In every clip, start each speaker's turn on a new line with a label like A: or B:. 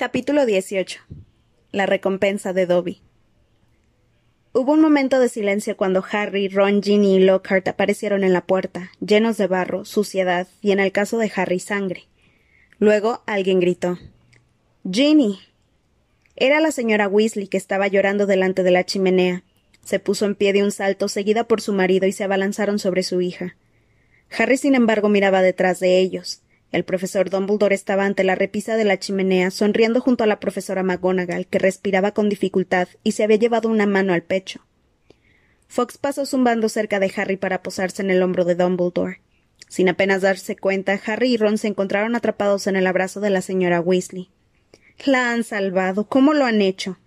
A: Capítulo 18. La recompensa de Dobby. Hubo un momento de silencio cuando Harry, Ron, Ginny y Lockhart aparecieron en la puerta, llenos de barro, suciedad y, en el caso de Harry, sangre. Luego alguien gritó: Ginny. Era la señora Weasley que estaba llorando delante de la chimenea. Se puso en pie de un salto, seguida por su marido, y se abalanzaron sobre su hija. Harry, sin embargo, miraba detrás de ellos. El profesor Dumbledore estaba ante la repisa de la chimenea, sonriendo junto a la profesora McGonagall, que respiraba con dificultad y se había llevado una mano al pecho. Fox pasó zumbando cerca de Harry para posarse en el hombro de Dumbledore. Sin apenas darse cuenta, Harry y Ron se encontraron atrapados en el abrazo de la señora Weasley. La han salvado. ¿Cómo lo han hecho?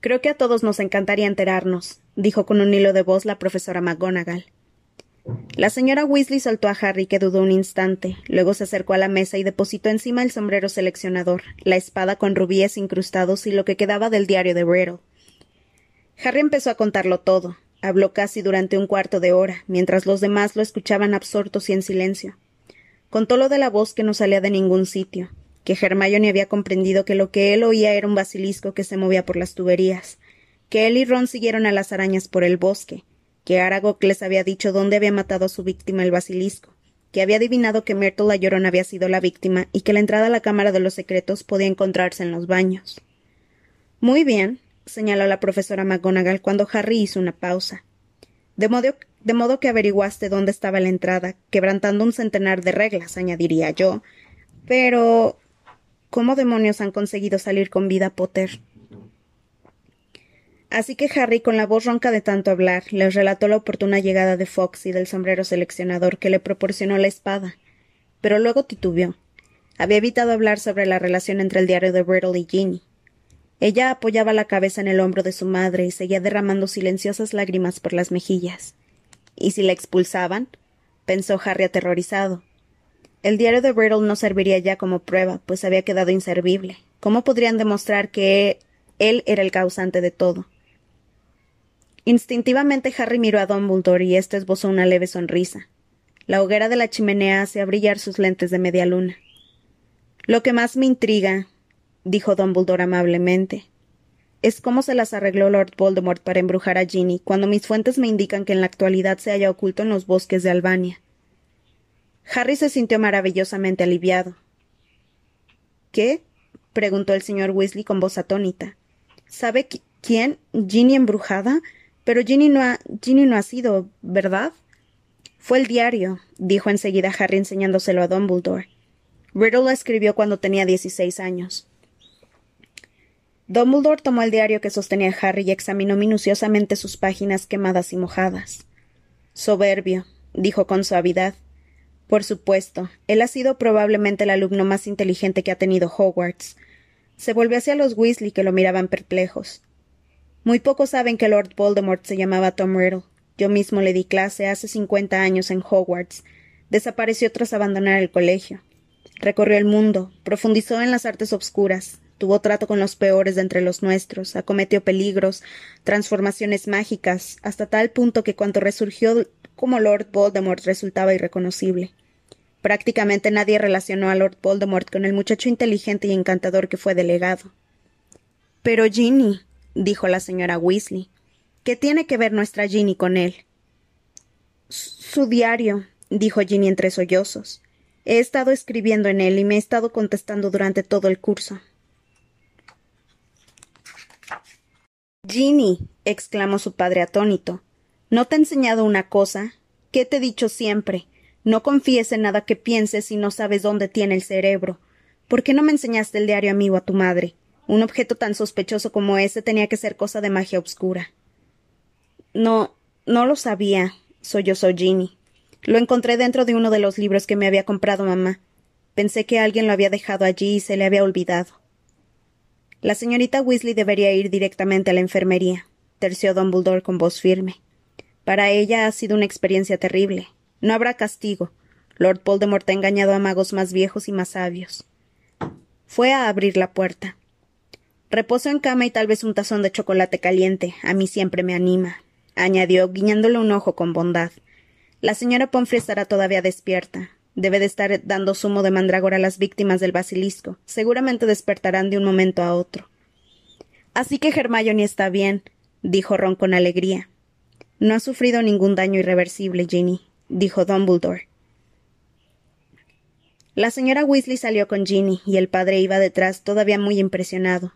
A: Creo que a todos nos encantaría enterarnos, dijo con un hilo de voz la profesora McGonagall. La señora Weasley soltó a Harry, que dudó un instante. Luego se acercó a la mesa y depositó encima el sombrero seleccionador, la espada con rubíes incrustados y lo que quedaba del diario de Riddle. Harry empezó a contarlo todo. Habló casi durante un cuarto de hora, mientras los demás lo escuchaban absortos y en silencio. Contó lo de la voz que no salía de ningún sitio, que Hermione había comprendido que lo que él oía era un basilisco que se movía por las tuberías, que él y Ron siguieron a las arañas por el bosque, que Aragog les había dicho dónde había matado a su víctima el basilisco, que había adivinado que Myrtle la había sido la víctima y que la entrada a la Cámara de los Secretos podía encontrarse en los baños. Muy bien, señaló la profesora McGonagall cuando Harry hizo una pausa. De modo, de modo que averiguaste dónde estaba la entrada, quebrantando un centenar de reglas, añadiría yo. Pero. ¿Cómo demonios han conseguido salir con vida, Potter? Así que Harry, con la voz ronca de tanto hablar, les relató la oportuna llegada de Fox y del sombrero seleccionador que le proporcionó la espada. Pero luego titubeó. Había evitado hablar sobre la relación entre el diario de Riddle y Ginny. Ella apoyaba la cabeza en el hombro de su madre y seguía derramando silenciosas lágrimas por las mejillas. ¿Y si la expulsaban? pensó Harry aterrorizado. El diario de Riddle no serviría ya como prueba, pues había quedado inservible. ¿Cómo podrían demostrar que él era el causante de todo? Instintivamente Harry miró a Dumbledore y éste esbozó una leve sonrisa. La hoguera de la chimenea hacía brillar sus lentes de media luna. Lo que más me intriga, dijo Dumbledore amablemente, es cómo se las arregló Lord Voldemort para embrujar a Ginny, cuando mis fuentes me indican que en la actualidad se halla oculto en los bosques de Albania. Harry se sintió maravillosamente aliviado. ¿Qué? preguntó el señor Weasley con voz atónita. ¿Sabe quién? ¿Ginny embrujada? Pero Ginny no ha, Ginny no ha sido, ¿verdad? Fue el diario, dijo enseguida Harry enseñándoselo a Dumbledore. Riddle lo escribió cuando tenía dieciséis años. Dumbledore tomó el diario que sostenía Harry y examinó minuciosamente sus páginas quemadas y mojadas. Soberbio, dijo con suavidad. Por supuesto, él ha sido probablemente el alumno más inteligente que ha tenido Hogwarts. Se volvió hacia los Weasley que lo miraban perplejos. Muy pocos saben que Lord Voldemort se llamaba Tom Riddle. Yo mismo le di clase hace cincuenta años en Hogwarts. Desapareció tras abandonar el colegio. Recorrió el mundo, profundizó en las artes obscuras, tuvo trato con los peores de entre los nuestros, acometió peligros, transformaciones mágicas, hasta tal punto que cuanto resurgió como Lord Voldemort resultaba irreconocible. Prácticamente nadie relacionó a Lord Voldemort con el muchacho inteligente y encantador que fue delegado. Pero Ginny, dijo la señora Weasley. ¿Qué tiene que ver nuestra Ginny con él? Su diario, dijo Ginny entre sollozos. He estado escribiendo en él y me he estado contestando durante todo el curso. Ginny, exclamó su padre atónito, ¿no te he enseñado una cosa? ¿Qué te he dicho siempre? No confíes en nada que pienses si no sabes dónde tiene el cerebro. ¿Por qué no me enseñaste el diario amigo a tu madre? Un objeto tan sospechoso como ese tenía que ser cosa de magia obscura. No, no lo sabía, sollozó Ginny. Lo encontré dentro de uno de los libros que me había comprado mamá. Pensé que alguien lo había dejado allí y se le había olvidado. La señorita Weasley debería ir directamente a la enfermería, terció Dumbledore con voz firme. Para ella ha sido una experiencia terrible. No habrá castigo. Lord Voldemort ha engañado a magos más viejos y más sabios. Fue a abrir la puerta. Reposo en cama y tal vez un tazón de chocolate caliente. A mí siempre me anima, añadió, guiñándole un ojo con bondad. La señora Pomfrey estará todavía despierta. Debe de estar dando zumo de mandragora a las víctimas del basilisco. Seguramente despertarán de un momento a otro. Así que Hermione está bien, dijo Ron con alegría. No ha sufrido ningún daño irreversible, Ginny, dijo Dumbledore. La señora Weasley salió con Ginny y el padre iba detrás, todavía muy impresionado.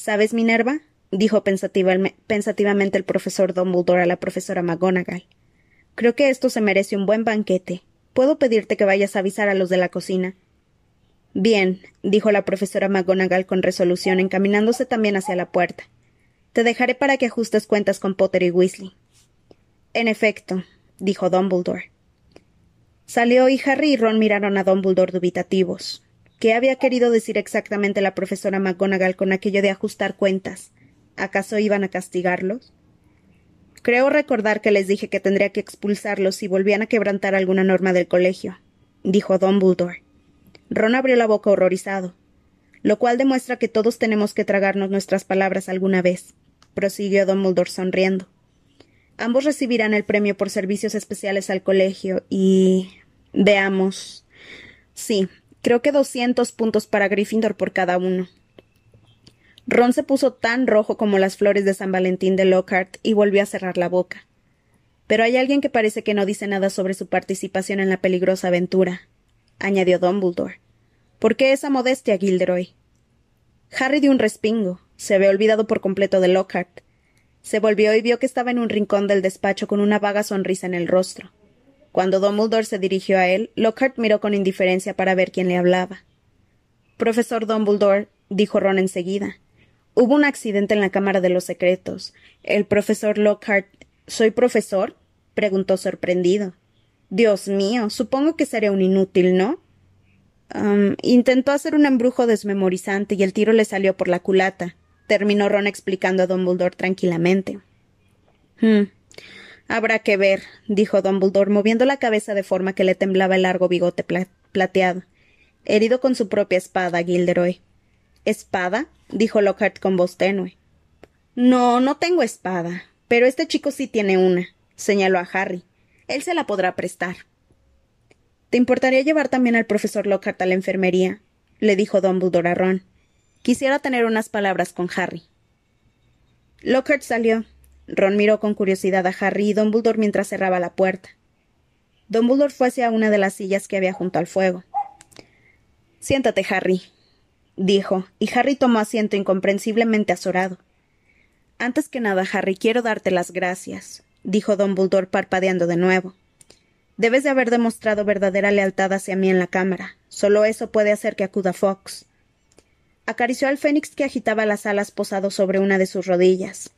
A: ¿Sabes, Minerva? dijo pensativamente el profesor Dumbledore a la profesora McGonagall. Creo que esto se merece un buen banquete. ¿Puedo pedirte que vayas a avisar a los de la cocina? Bien, dijo la profesora McGonagall con resolución, encaminándose también hacia la puerta. Te dejaré para que ajustes cuentas con Potter y Weasley. En efecto, dijo Dumbledore. Salió y Harry y Ron miraron a Dumbledore dubitativos. ¿Qué había querido decir exactamente la profesora McGonagall con aquello de ajustar cuentas? ¿Acaso iban a castigarlos? Creo recordar que les dije que tendría que expulsarlos si volvían a quebrantar alguna norma del colegio, dijo Dumbledore. Ron abrió la boca horrorizado, lo cual demuestra que todos tenemos que tragarnos nuestras palabras alguna vez, prosiguió Dumbledore sonriendo. Ambos recibirán el premio por servicios especiales al colegio y. veamos. Sí, creo que doscientos puntos para Gryffindor por cada uno. Ron se puso tan rojo como las flores de San Valentín de Lockhart y volvió a cerrar la boca. Pero hay alguien que parece que no dice nada sobre su participación en la peligrosa aventura, añadió Dumbledore. ¿Por qué esa modestia, Gilderoy? Harry dio un respingo. Se había olvidado por completo de Lockhart. Se volvió y vio que estaba en un rincón del despacho con una vaga sonrisa en el rostro. Cuando Dumbledore se dirigió a él, Lockhart miró con indiferencia para ver quién le hablaba. Profesor Dumbledore, dijo Ron enseguida. Hubo un accidente en la Cámara de los Secretos. El profesor Lockhart. ¿Soy profesor? preguntó sorprendido. Dios mío, supongo que seré un inútil, ¿no? intentó hacer un embrujo desmemorizante y el tiro le salió por la culata, terminó Ron explicando a Dumbledore tranquilamente. Hmm. Habrá que ver, dijo Dumbledore, moviendo la cabeza de forma que le temblaba el largo bigote plateado. Herido con su propia espada, Gilderoy. ¿Espada? dijo Lockhart con voz tenue. No, no tengo espada. Pero este chico sí tiene una, señaló a Harry. Él se la podrá prestar. ¿Te importaría llevar también al profesor Lockhart a la enfermería? le dijo Dumbledore a Ron. Quisiera tener unas palabras con Harry. Lockhart salió. Ron miró con curiosidad a Harry y Dumbledore mientras cerraba la puerta. Dumbledore fue hacia una de las sillas que había junto al fuego. Siéntate, Harry, dijo, y Harry tomó asiento incomprensiblemente azorado. Antes que nada, Harry, quiero darte las gracias, dijo Dumbledore parpadeando de nuevo. Debes de haber demostrado verdadera lealtad hacia mí en la cámara. Solo eso puede hacer que acuda Fox. Acarició al fénix que agitaba las alas posado sobre una de sus rodillas.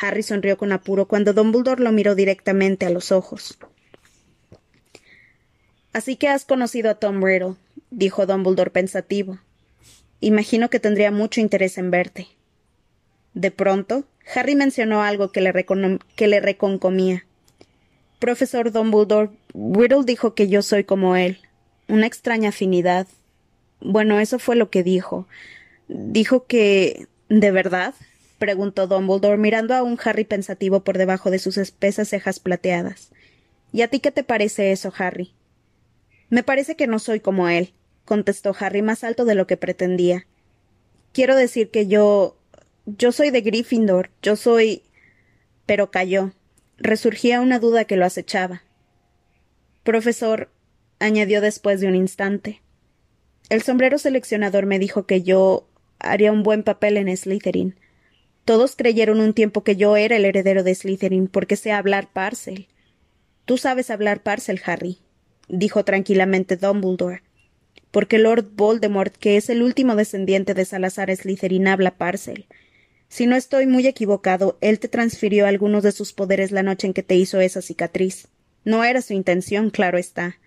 A: Harry sonrió con apuro cuando Dumbledore lo miró directamente a los ojos. Así que has conocido a Tom Riddle, dijo Dumbledore pensativo. Imagino que tendría mucho interés en verte. De pronto, Harry mencionó algo que le, que le reconcomía. Profesor Dumbledore, Riddle dijo que yo soy como él. Una extraña afinidad. Bueno, eso fue lo que dijo. Dijo que. ¿De verdad? Preguntó Dumbledore, mirando a un Harry pensativo por debajo de sus espesas cejas plateadas. ¿Y a ti qué te parece eso, Harry? Me parece que no soy como él, contestó Harry más alto de lo que pretendía. Quiero decir que yo. yo soy de Gryffindor, yo soy. pero calló. Resurgía una duda que lo acechaba. Profesor, añadió después de un instante. El sombrero seleccionador me dijo que yo haría un buen papel en Slytherin. Todos creyeron un tiempo que yo era el heredero de Slytherin porque sé hablar Parcel. Tú sabes hablar Parcel, Harry, dijo tranquilamente Dumbledore, porque Lord Voldemort, que es el último descendiente de Salazar Slytherin, habla Parcel. Si no estoy muy equivocado, él te transfirió algunos de sus poderes la noche en que te hizo esa cicatriz. No era su intención, claro está.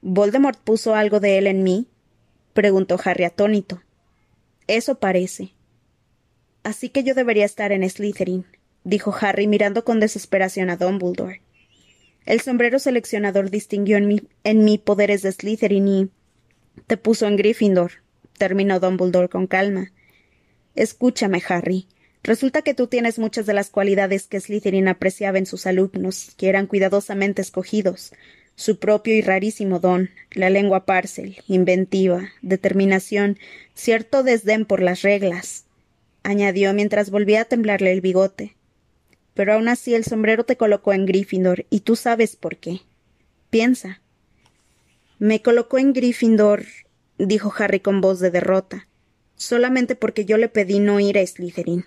A: ¿Voldemort puso algo de él en mí? preguntó Harry atónito. Eso parece. Así que yo debería estar en Slytherin, dijo Harry mirando con desesperación a Dumbledore. El sombrero seleccionador distinguió en mí, poderes de Slytherin y te puso en Gryffindor, terminó Dumbledore con calma. Escúchame, Harry. Resulta que tú tienes muchas de las cualidades que Slytherin apreciaba en sus alumnos, que eran cuidadosamente escogidos. su propio y rarísimo don, la lengua parcel, inventiva, determinación, cierto desdén por las reglas, añadió mientras volvía a temblarle el bigote. Pero aún así el sombrero te colocó en Gryffindor, y tú sabes por qué. Piensa. Me colocó en Gryffindor, dijo Harry con voz de derrota, solamente porque yo le pedí no ir a Slytherin.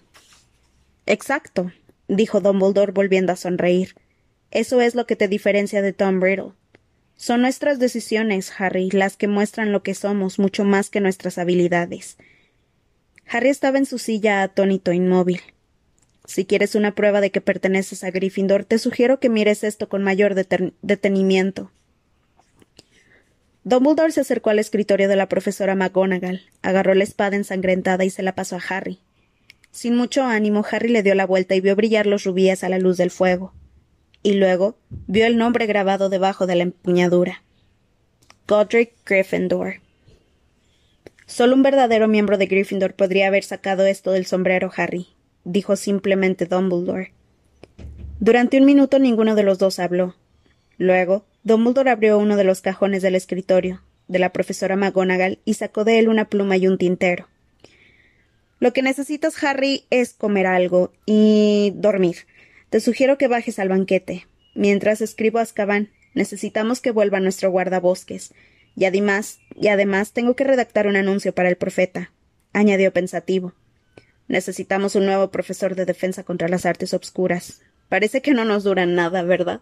A: Exacto, dijo Dumbledore volviendo a sonreír. Eso es lo que te diferencia de Tom Riddle. Son nuestras decisiones, Harry, las que muestran lo que somos mucho más que nuestras habilidades. Harry estaba en su silla atónito inmóvil. Si quieres una prueba de que perteneces a Gryffindor, te sugiero que mires esto con mayor detenimiento. Dumbledore se acercó al escritorio de la profesora McGonagall, agarró la espada ensangrentada y se la pasó a Harry. Sin mucho ánimo, Harry le dio la vuelta y vio brillar los rubíes a la luz del fuego. Y luego vio el nombre grabado debajo de la empuñadura. Godric Gryffindor. Solo un verdadero miembro de Gryffindor podría haber sacado esto del sombrero, Harry, dijo simplemente Dumbledore. Durante un minuto ninguno de los dos habló. Luego, Dumbledore abrió uno de los cajones del escritorio de la profesora McGonagall y sacó de él una pluma y un tintero. Lo que necesitas, Harry, es comer algo y dormir. Te sugiero que bajes al banquete. Mientras escribo a Azkaban, necesitamos que vuelva nuestro guardabosques. Y además, y además tengo que redactar un anuncio para el profeta, añadió pensativo. Necesitamos un nuevo profesor de defensa contra las artes obscuras. Parece que no nos duran nada, ¿verdad?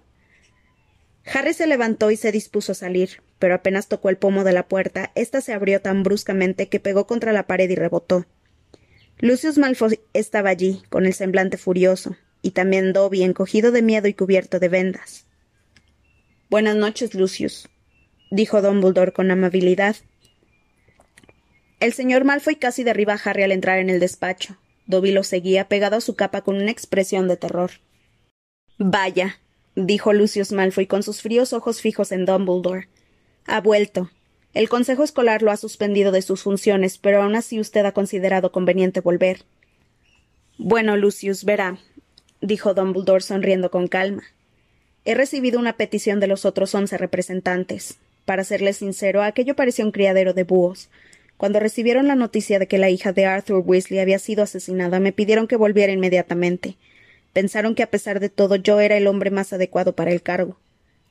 A: Harry se levantó y se dispuso a salir, pero apenas tocó el pomo de la puerta, ésta se abrió tan bruscamente que pegó contra la pared y rebotó. Lucius Malfoy estaba allí, con el semblante furioso, y también Dobby encogido de miedo y cubierto de vendas. Buenas noches, Lucius, dijo Dumbledore con amabilidad. El señor Malfoy casi derriba a Harry al entrar en el despacho. Dobby lo seguía pegado a su capa con una expresión de terror. Vaya, dijo Lucius Malfoy con sus fríos ojos fijos en Dumbledore. Ha vuelto. El Consejo Escolar lo ha suspendido de sus funciones, pero aún así usted ha considerado conveniente volver. Bueno, Lucius, verá, dijo Dumbledore sonriendo con calma. He recibido una petición de los otros once representantes. Para serles sincero, aquello parecía un criadero de búhos. Cuando recibieron la noticia de que la hija de Arthur Weasley había sido asesinada, me pidieron que volviera inmediatamente. Pensaron que a pesar de todo yo era el hombre más adecuado para el cargo.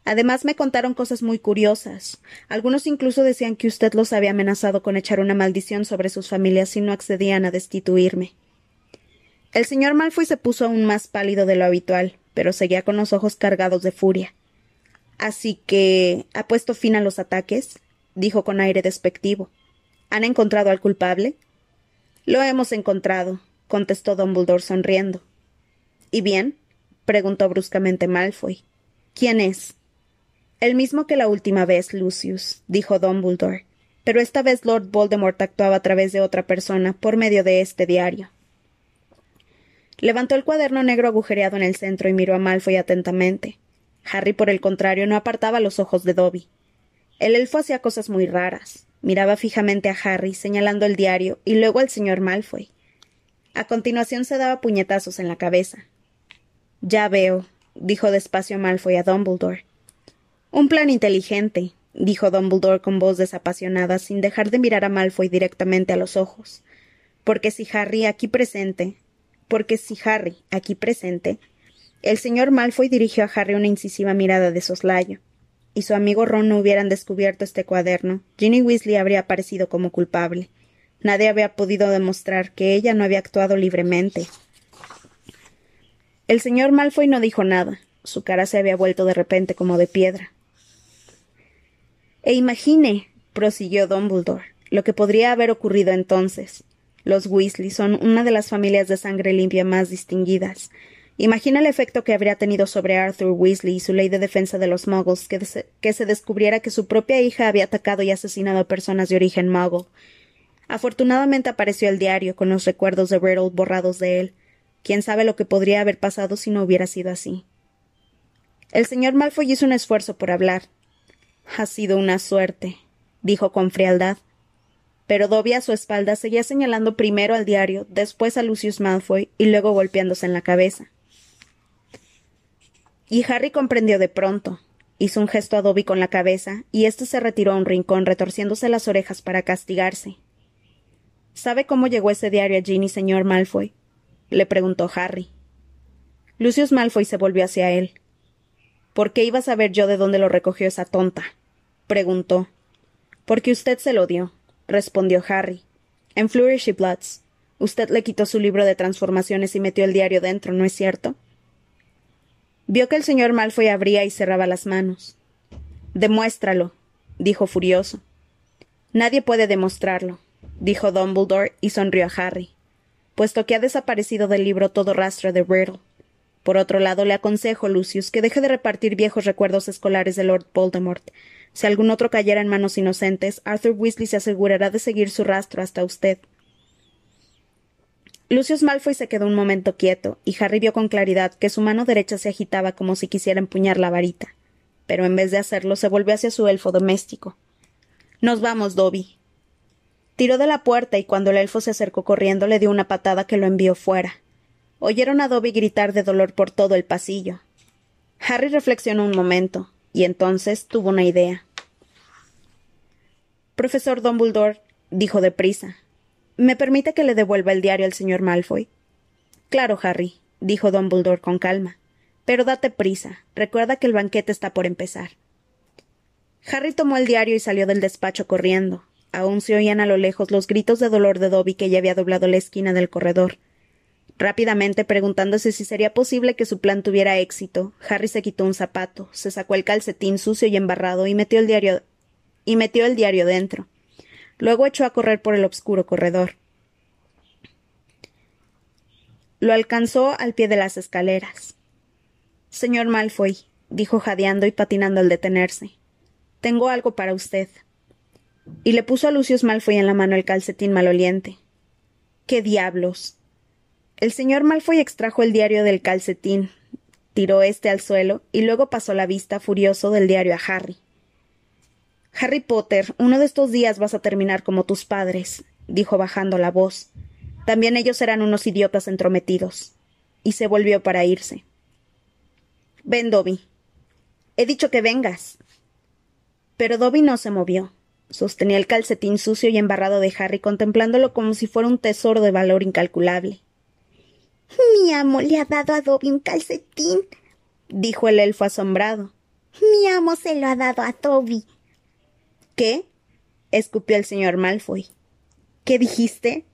A: Además me contaron cosas muy curiosas. Algunos incluso decían que usted los había amenazado con echar una maldición sobre sus familias si no accedían a destituirme. El señor Malfoy se puso aún más pálido de lo habitual, pero seguía con los ojos cargados de furia. Así que. ¿Ha puesto fin a los ataques? dijo con aire despectivo. ¿Han encontrado al culpable? Lo hemos encontrado, contestó Dumbledore sonriendo. ¿Y bien? preguntó bruscamente Malfoy. ¿Quién es? El mismo que la última vez, Lucius, dijo Dumbledore. Pero esta vez Lord Voldemort actuaba a través de otra persona, por medio de este diario. Levantó el cuaderno negro agujereado en el centro y miró a Malfoy atentamente. Harry, por el contrario, no apartaba los ojos de Dobby. El elfo hacía cosas muy raras. Miraba fijamente a Harry, señalando el diario, y luego al señor Malfoy. A continuación se daba puñetazos en la cabeza. Ya veo, dijo despacio Malfoy a Dumbledore. Un plan inteligente, dijo Dumbledore con voz desapasionada, sin dejar de mirar a Malfoy directamente a los ojos. Porque si Harry aquí presente, porque si Harry aquí presente, el señor Malfoy dirigió a Harry una incisiva mirada de soslayo. Y su amigo Ron no hubieran descubierto este cuaderno, Ginny Weasley habría aparecido como culpable. Nadie había podido demostrar que ella no había actuado libremente. El señor Malfoy no dijo nada. Su cara se había vuelto de repente como de piedra. E imagine, prosiguió Dumbledore, lo que podría haber ocurrido entonces. Los Weasley son una de las familias de sangre limpia más distinguidas. Imagina el efecto que habría tenido sobre Arthur Weasley y su ley de defensa de los muggles que, se descubriera que su propia hija había atacado y asesinado a personas de origen muggle. Afortunadamente apareció el diario con los recuerdos de Riddle borrados de él. Quién sabe lo que podría haber pasado si no hubiera sido así. El señor Malfoy hizo un esfuerzo por hablar. Ha sido una suerte, dijo con frialdad. Pero Dobby a su espalda seguía señalando primero al diario, después a Lucius Malfoy y luego golpeándose en la cabeza. Y Harry comprendió de pronto. Hizo un gesto a Dobby con la cabeza, y éste se retiró a un rincón retorciéndose las orejas para castigarse. ¿Sabe cómo llegó ese diario a Ginny, señor Malfoy? le preguntó Harry. Lucius Malfoy se volvió hacia él. ¿Por qué iba a saber yo de dónde lo recogió esa tonta? preguntó. Porque usted se lo dio, respondió Harry. En Flourish y Bloods. Usted le quitó su libro de transformaciones y metió el diario dentro, ¿no es cierto? Vio que el señor Malfoy abría y cerraba las manos. Demuéstralo, dijo furioso. Nadie puede demostrarlo, dijo Dumbledore y sonrió a Harry, puesto que ha desaparecido del libro todo rastro de Riddle. Por otro lado, le aconsejo, Lucius, que deje de repartir viejos recuerdos escolares de Lord Voldemort. Si algún otro cayera en manos inocentes, Arthur Weasley se asegurará de seguir su rastro hasta usted. Lucius Malfoy se quedó un momento quieto, y Harry vio con claridad que su mano derecha se agitaba como si quisiera empuñar la varita. Pero en vez de hacerlo, se volvió hacia su elfo doméstico. Nos vamos, Dobby. Tiró de la puerta y cuando el elfo se acercó corriendo le dio una patada que lo envió fuera. Oyeron a Dobby gritar de dolor por todo el pasillo. Harry reflexionó un momento, y entonces tuvo una idea. Profesor Dumbledore, dijo deprisa, ¿Me permite que le devuelva el diario al señor Malfoy? Claro, Harry, dijo Dumbledore con calma. Pero date prisa. Recuerda que el banquete está por empezar. Harry tomó el diario y salió del despacho corriendo. Aún se oían a lo lejos los gritos de dolor de Dobby que ya había doblado la esquina del corredor. Rápidamente, preguntándose si sería posible que su plan tuviera éxito, Harry se quitó un zapato, se sacó el calcetín sucio y embarrado y metió el diario y metió el diario dentro. Luego echó a correr por el obscuro corredor. Lo alcanzó al pie de las escaleras. Señor Malfoy, dijo jadeando y patinando al detenerse. Tengo algo para usted. Y le puso a Lucius Malfoy en la mano el calcetín maloliente. ¡Qué diablos! El señor Malfoy extrajo el diario del calcetín, tiró este al suelo y luego pasó la vista furioso del diario a Harry. Harry Potter, uno de estos días vas a terminar como tus padres, dijo bajando la voz. También ellos eran unos idiotas entrometidos. Y se volvió para irse. Ven, Dobby. He dicho que vengas. Pero Dobby no se movió. Sostenía el calcetín sucio y embarrado de Harry, contemplándolo como si fuera un tesoro de valor incalculable.
B: Mi amo le ha dado a Dobby un calcetín,
A: dijo el elfo asombrado.
B: Mi amo se lo ha dado a Dobby.
A: ¿Qué? escupió el señor Malfoy. ¿Qué dijiste?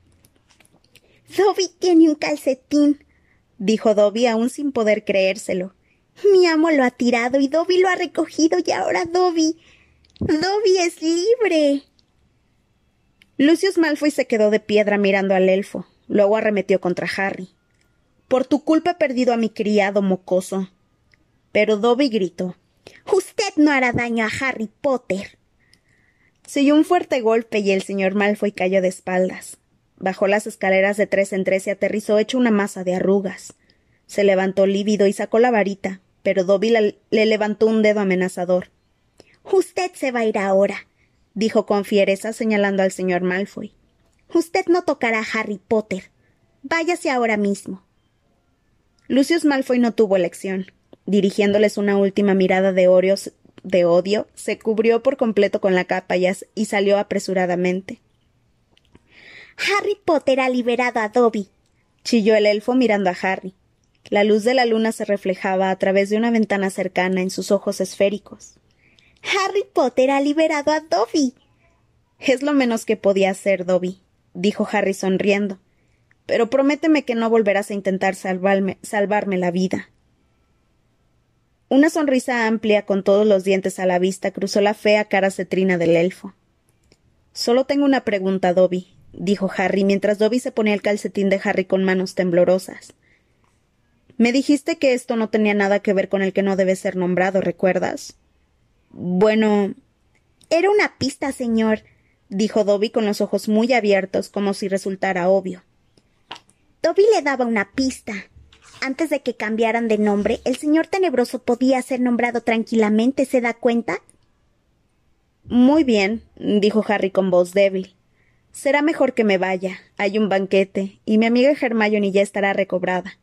B: Dobby tiene un calcetín,
A: dijo Dobby aún sin poder creérselo.
B: Mi amo lo ha tirado y Dobby lo ha recogido y ahora Dobby. Dobby es libre.
A: Lucius Malfoy se quedó de piedra mirando al elfo. Luego arremetió contra Harry. Por tu culpa he perdido a mi criado mocoso. Pero Dobby gritó.
B: Usted no hará daño a Harry Potter.
A: Se un fuerte golpe y el señor Malfoy cayó de espaldas. Bajó las escaleras de tres en tres y aterrizó hecho una masa de arrugas. Se levantó lívido y sacó la varita, pero Dobby le levantó un dedo amenazador.
B: Usted se va a ir ahora, dijo con fiereza señalando al señor Malfoy. Usted no tocará a Harry Potter. Váyase ahora mismo.
A: Lucius Malfoy no tuvo elección. Dirigiéndoles una última mirada de, Orios, de odio, se cubrió por completo con la capa y salió apresuradamente.
B: Harry Potter ha liberado a Dobby,
A: chilló el elfo mirando a Harry. La luz de la luna se reflejaba a través de una ventana cercana en sus ojos esféricos.
B: Harry Potter ha liberado a Dobby.
A: Es lo menos que podía hacer, Dobby, dijo Harry sonriendo. Pero prométeme que no volverás a intentar salvarme, salvarme la vida. Una sonrisa amplia con todos los dientes a la vista cruzó la fea cara cetrina del elfo. Solo tengo una pregunta, Dobby, dijo Harry mientras Dobby se ponía el calcetín de Harry con manos temblorosas. Me dijiste que esto no tenía nada que ver con el que no debe ser nombrado, ¿recuerdas? Bueno.
B: Era una pista, señor, dijo Dobby con los ojos muy abiertos, como si resultara obvio. Dobby le daba una pista antes de que cambiaran de nombre, el señor tenebroso podía ser nombrado tranquilamente, ¿se da cuenta?
A: Muy bien, dijo Harry con voz débil. Será mejor que me vaya. Hay un banquete, y mi amiga Hermione ya estará recobrada.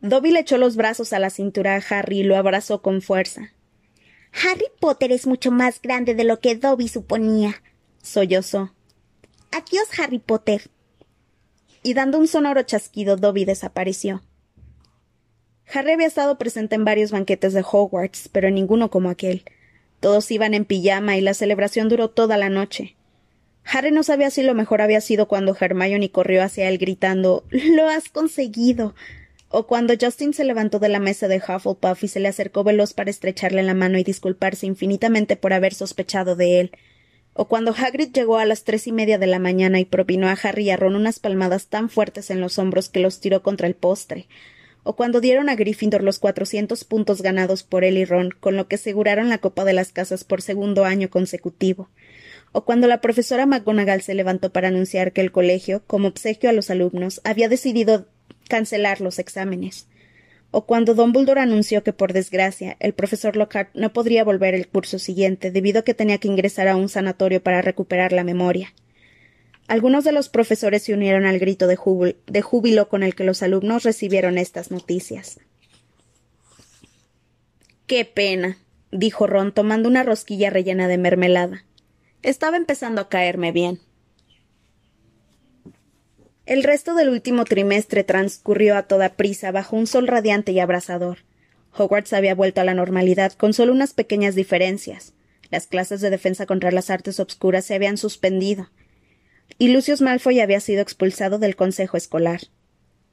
A: Dobby le echó los brazos a la cintura a Harry y lo abrazó con fuerza.
B: Harry Potter es mucho más grande de lo que Dobby suponía,
A: sollozó.
B: Adiós, Harry Potter.
A: Y dando un sonoro chasquido, Dobby desapareció. Harry había estado presente en varios banquetes de Hogwarts, pero en ninguno como aquel. Todos iban en pijama y la celebración duró toda la noche. Harry no sabía si lo mejor había sido cuando Hermione corrió hacia él gritando Lo has conseguido. o cuando Justin se levantó de la mesa de Hufflepuff y se le acercó veloz para estrecharle la mano y disculparse infinitamente por haber sospechado de él, o cuando Hagrid llegó a las tres y media de la mañana y propinó a Harry y a Ron unas palmadas tan fuertes en los hombros que los tiró contra el postre, o cuando dieron a Gryffindor los cuatrocientos puntos ganados por él y Ron, con lo que aseguraron la Copa de las Casas por segundo año consecutivo, o cuando la profesora McGonagall se levantó para anunciar que el colegio, como obsequio a los alumnos, había decidido cancelar los exámenes, o cuando Dumbledore anunció que, por desgracia, el profesor Lockhart no podría volver el curso siguiente debido a que tenía que ingresar a un sanatorio para recuperar la memoria. Algunos de los profesores se unieron al grito de, júbilo con el que los alumnos recibieron estas noticias. Qué pena, dijo Ron tomando una rosquilla rellena de mermelada. Estaba empezando a caerme bien. El resto del último trimestre transcurrió a toda prisa bajo un sol radiante y abrasador. Hogwarts había vuelto a la normalidad con solo unas pequeñas diferencias. Las clases de defensa contra las artes obscuras se habían suspendido, y Lucius Malfoy había sido expulsado del consejo escolar.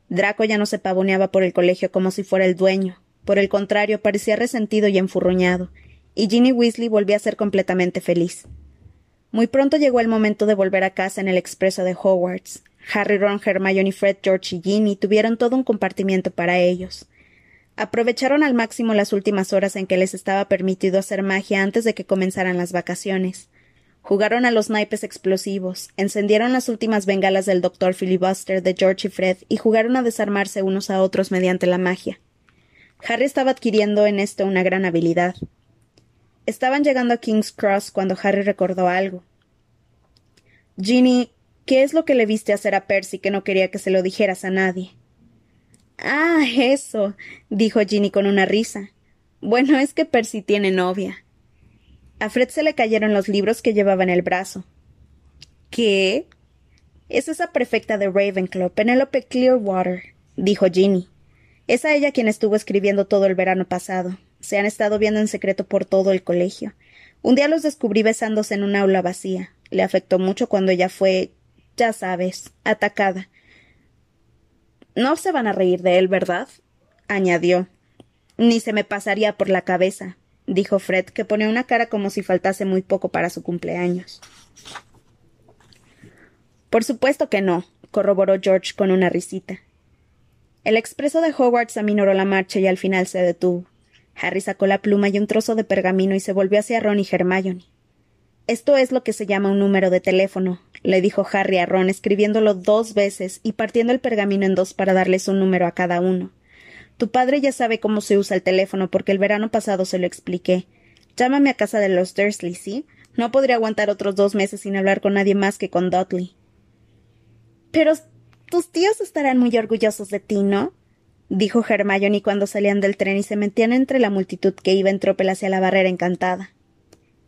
A: Draco ya no se pavoneaba por el colegio como si fuera el dueño. Por el contrario, parecía resentido y enfurruñado, y Ginny Weasley volvía a ser completamente feliz. Muy pronto llegó el momento de volver a casa en el expreso de Hogwarts. Harry, Ron, Hermione, Fred, George y Ginny tuvieron todo un compartimiento para ellos. Aprovecharon al máximo las últimas horas en que les estaba permitido hacer magia antes de que comenzaran las vacaciones. Jugaron a los naipes explosivos, encendieron las últimas bengalas del doctor Filibuster de George y Fred y jugaron a desarmarse unos a otros mediante la magia. Harry estaba adquiriendo en esto una gran habilidad. Estaban llegando a King's Cross cuando Harry recordó algo. Ginny, ¿qué es lo que le viste hacer a Percy que no quería que se lo dijeras a nadie?
B: Ah, eso, dijo Ginny con una risa. Bueno, es que Percy tiene novia.
A: A Fred se le cayeron los libros que llevaba en el brazo.
B: ¿Qué?
A: Es esa prefecta de Ravenclaw, Penelope Clearwater, dijo Ginny. Es a ella quien estuvo escribiendo todo el verano pasado. Se han estado viendo en secreto por todo el colegio. Un día los descubrí besándose en un aula vacía. Le afectó mucho cuando ella fue, ya sabes, atacada. No se van a reír de él, ¿verdad? añadió. Ni se me pasaría por la cabeza dijo Fred, que ponía una cara como si faltase muy poco para su cumpleaños. Por supuesto que no, corroboró George con una risita. El expreso de Hogwarts aminoró la marcha y al final se detuvo. Harry sacó la pluma y un trozo de pergamino y se volvió hacia Ron y Hermione. Esto es lo que se llama un número de teléfono, le dijo Harry a Ron, escribiéndolo dos veces y partiendo el pergamino en dos para darles un número a cada uno. Tu padre ya sabe cómo se usa el teléfono porque el verano pasado se lo expliqué. Llámame a casa de los Dursley, ¿sí? No podría aguantar otros dos meses sin hablar con nadie más que con Dudley.
B: Pero tus tíos estarán muy orgullosos de ti, ¿no? dijo Hermione cuando salían del tren y se metían entre la multitud que iba en tropel hacia la barrera encantada.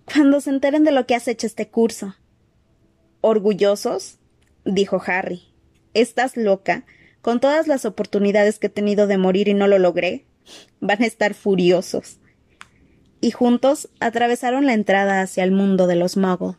B: Cuando se enteren de lo que has hecho este curso.
A: ¿Orgullosos? dijo Harry. ¿Estás loca? con todas las oportunidades que he tenido de morir y no lo logré, van a estar furiosos. Y juntos atravesaron la entrada hacia el mundo de los muggles.